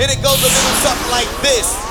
And it goes a little something like this.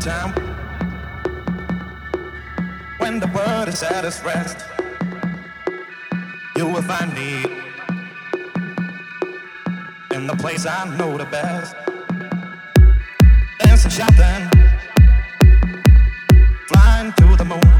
time when the world is at its rest. You will find me in the place I know the best. Dancing, shouting, flying to the moon.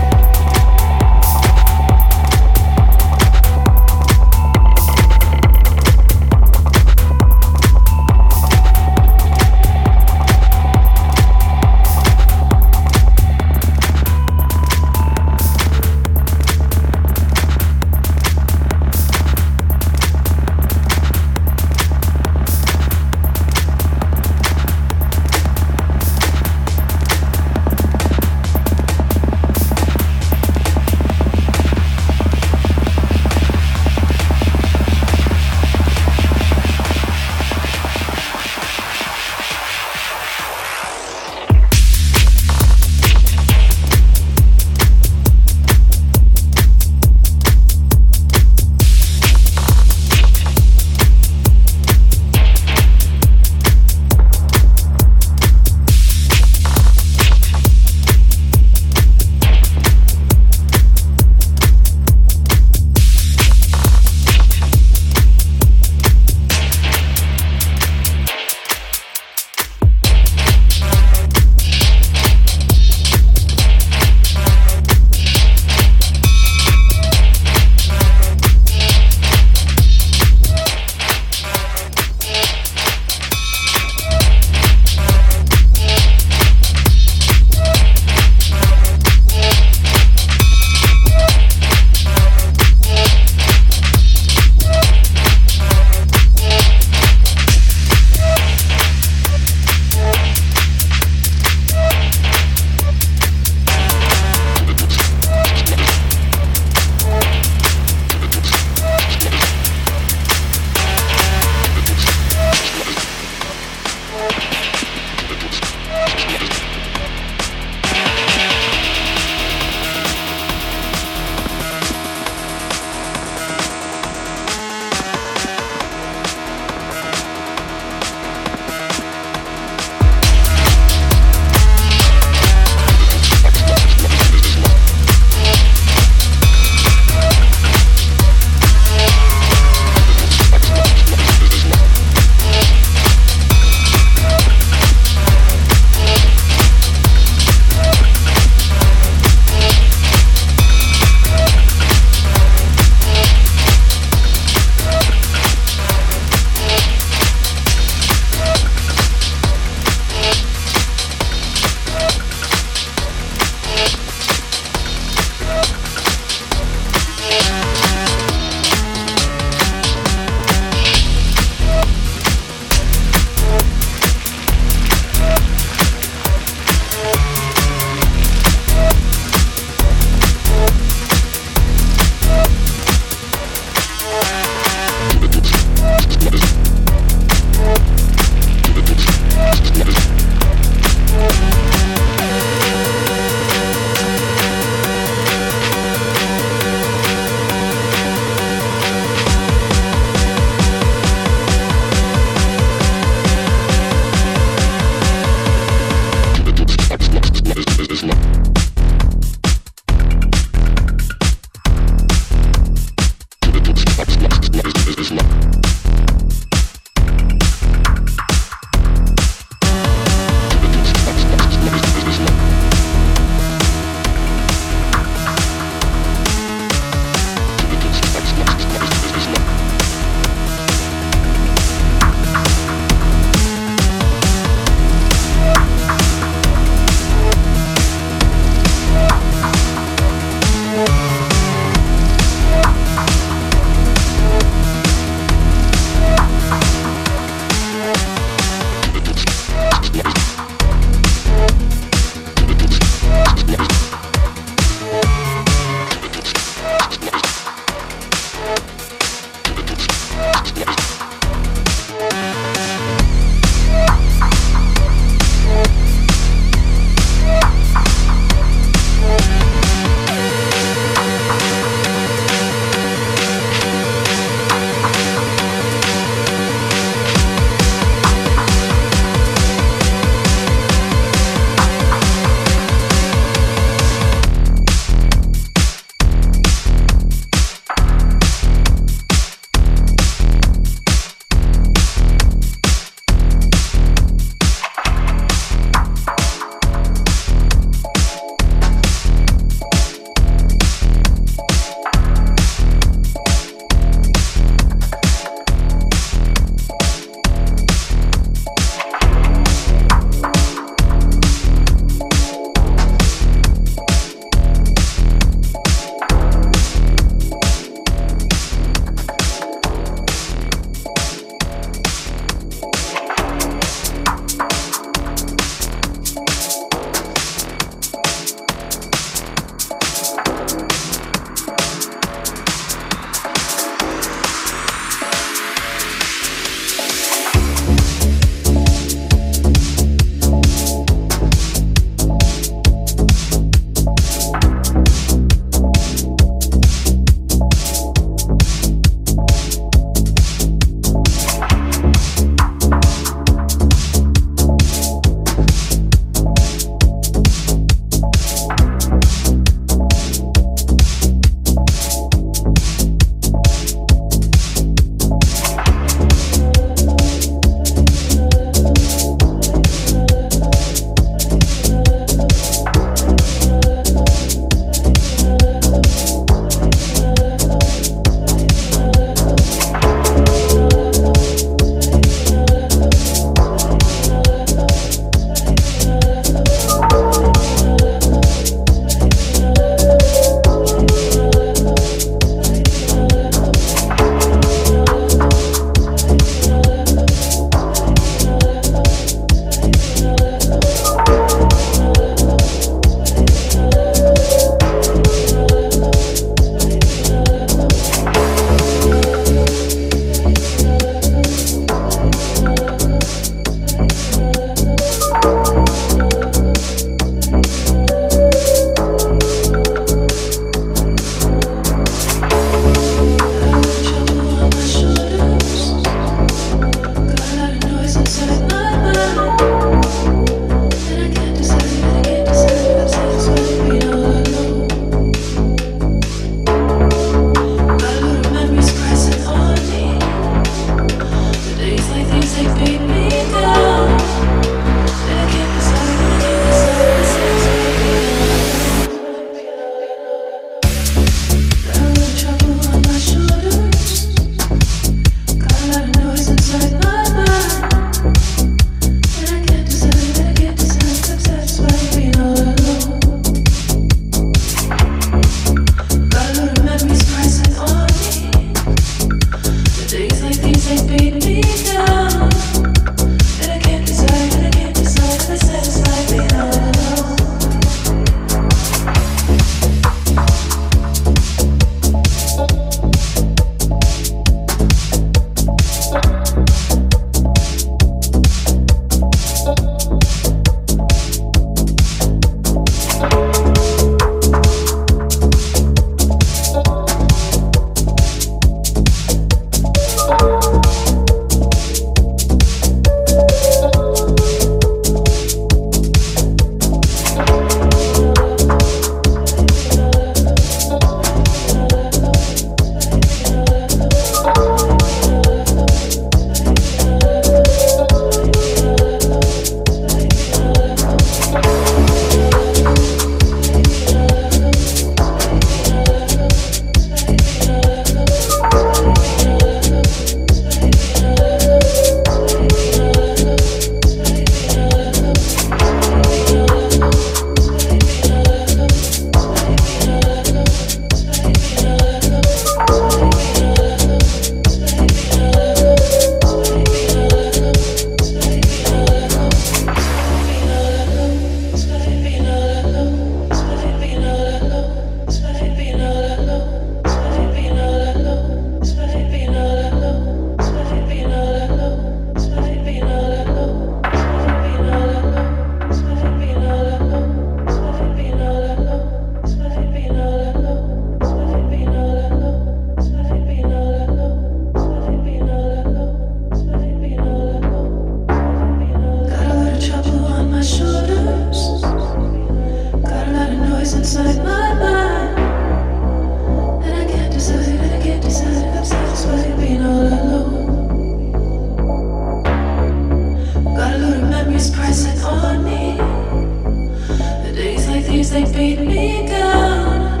These like beat me down,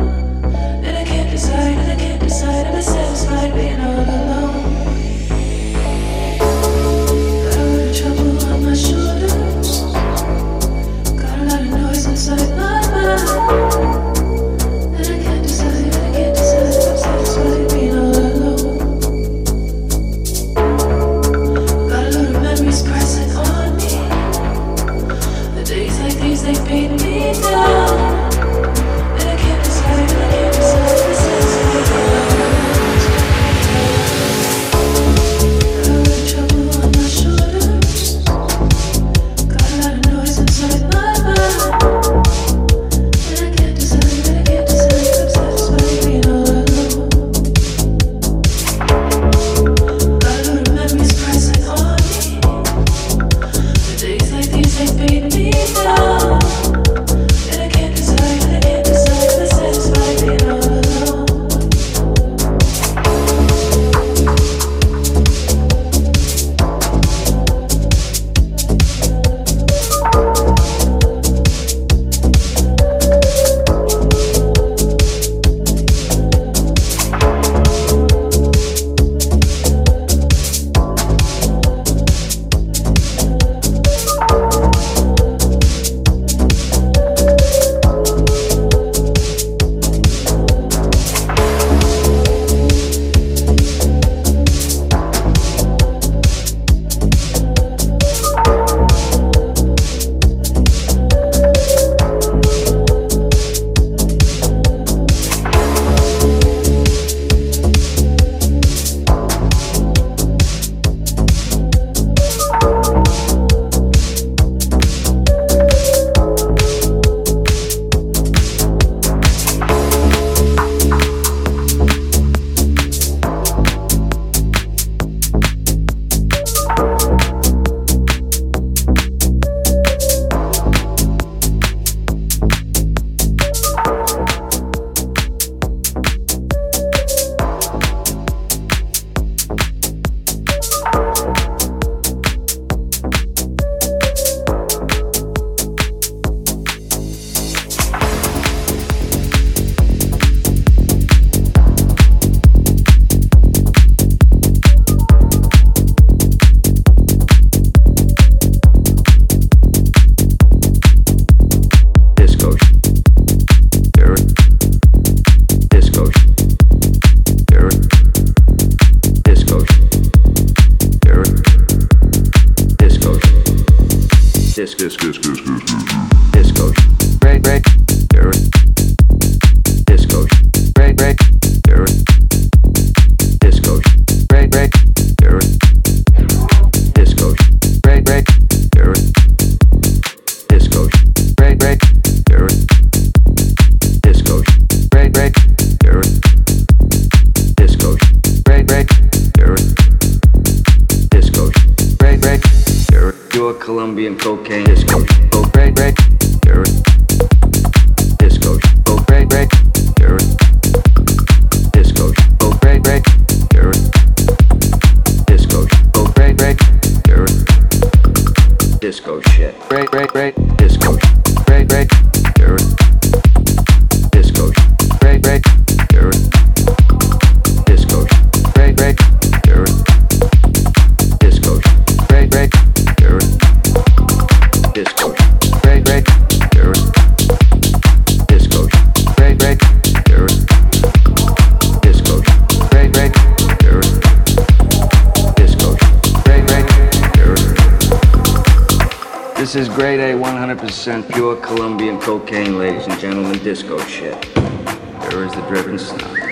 and I can't decide, and I can't decide. I'm satisfied being all alone. grade A, 100% pure Colombian cocaine, ladies and gentlemen, disco shit. There is the driven snow.